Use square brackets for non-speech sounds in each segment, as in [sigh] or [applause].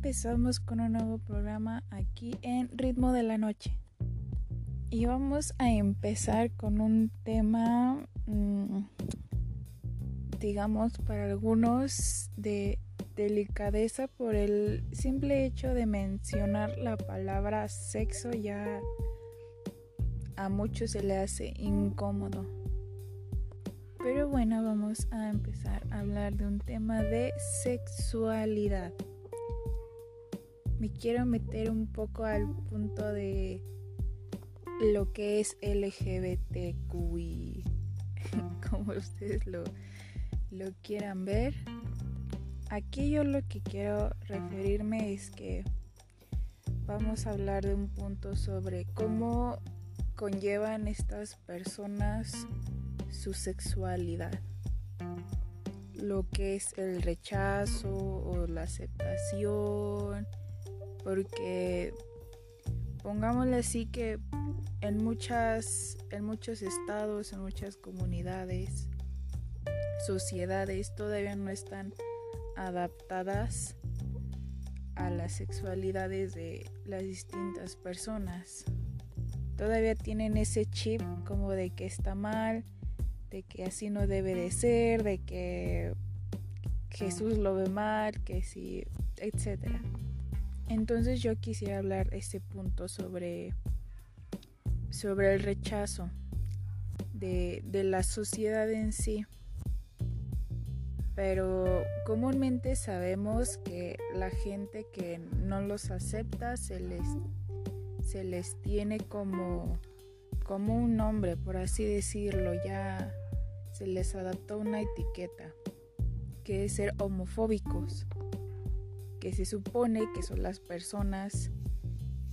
empezamos con un nuevo programa aquí en Ritmo de la Noche. Y vamos a empezar con un tema, mm, digamos, para algunos de delicadeza por el simple hecho de mencionar la palabra sexo ya a muchos se le hace incómodo. Pero bueno, vamos a empezar a hablar de un tema de sexualidad. Me quiero meter un poco al punto de lo que es LGBTQI, [laughs] como ustedes lo, lo quieran ver. Aquí yo lo que quiero referirme es que vamos a hablar de un punto sobre cómo conllevan estas personas su sexualidad, lo que es el rechazo o la aceptación, porque pongámosle así que en muchas en muchos estados, en muchas comunidades, sociedades todavía no están adaptadas a las sexualidades de las distintas personas. Todavía tienen ese chip como de que está mal, de que así no debe de ser, de que Jesús lo ve mal, que sí, etcétera. Entonces yo quisiera hablar ese punto sobre, sobre el rechazo de, de la sociedad en sí. Pero comúnmente sabemos que la gente que no los acepta se les, se les tiene como, como un nombre, por así decirlo, ya se les adaptó una etiqueta, que es ser homofóbicos, que se supone que son las personas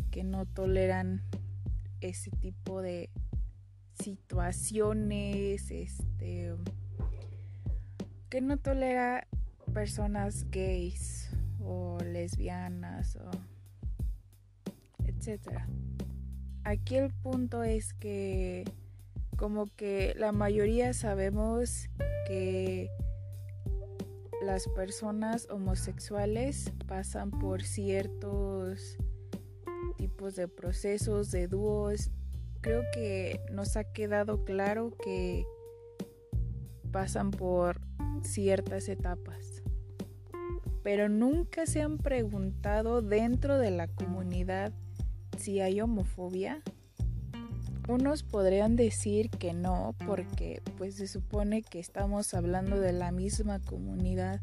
que no toleran ese tipo de situaciones, este que no tolera personas gays o lesbianas o etcétera. Aquí el punto es que como que la mayoría sabemos que las personas homosexuales pasan por ciertos tipos de procesos, de dúos. Creo que nos ha quedado claro que pasan por ciertas etapas. Pero nunca se han preguntado dentro de la comunidad si hay homofobia unos podrían decir que no, porque pues se supone que estamos hablando de la misma comunidad.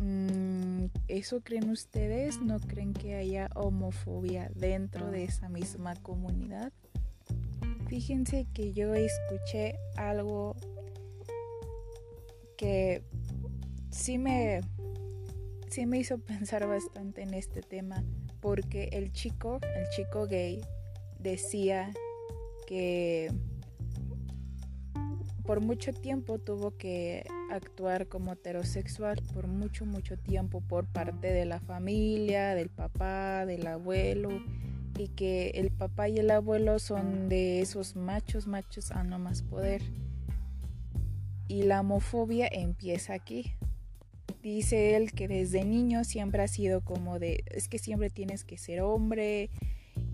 Mm, ¿Eso creen ustedes? ¿No creen que haya homofobia dentro de esa misma comunidad? Fíjense que yo escuché algo que sí me, sí me hizo [laughs] pensar bastante en este tema, porque el chico, el chico gay, decía que por mucho tiempo tuvo que actuar como heterosexual, por mucho, mucho tiempo por parte de la familia, del papá, del abuelo, y que el papá y el abuelo son de esos machos, machos a no más poder. Y la homofobia empieza aquí. Dice él que desde niño siempre ha sido como de, es que siempre tienes que ser hombre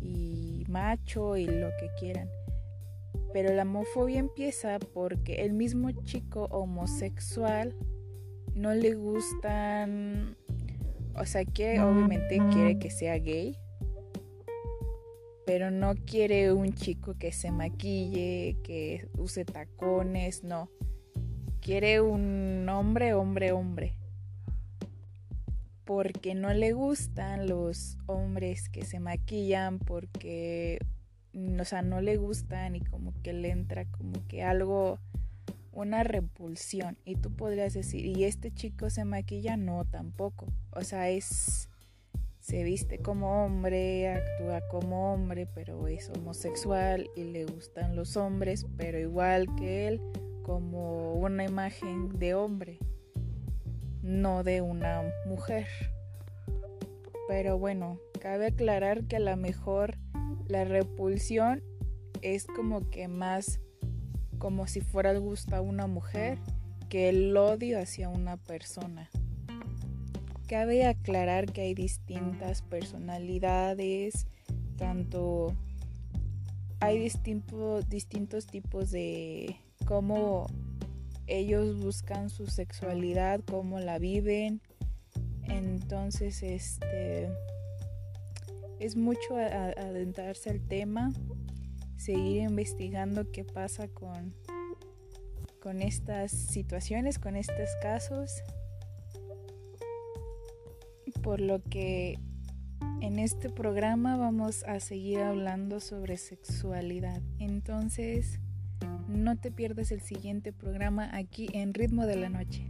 y macho y lo que quieran. Pero la homofobia empieza porque el mismo chico homosexual no le gustan, o sea, quiere, obviamente quiere que sea gay, pero no quiere un chico que se maquille, que use tacones, no. Quiere un hombre, hombre, hombre. Porque no le gustan los hombres que se maquillan, porque o sea, no le gustan y como que le entra como que algo, una repulsión. Y tú podrías decir, ¿y este chico se maquilla? No, tampoco. O sea, es, se viste como hombre, actúa como hombre, pero es homosexual y le gustan los hombres, pero igual que él, como una imagen de hombre, no de una mujer. Pero bueno, cabe aclarar que a lo mejor la repulsión es como que más como si fuera el gusto a una mujer que el odio hacia una persona. cabe aclarar que hay distintas personalidades, tanto hay distintos tipos de cómo ellos buscan su sexualidad, cómo la viven. Entonces, este es mucho adentrarse al tema, seguir investigando qué pasa con, con estas situaciones, con estos casos. Por lo que en este programa vamos a seguir hablando sobre sexualidad. Entonces, no te pierdas el siguiente programa aquí en Ritmo de la Noche.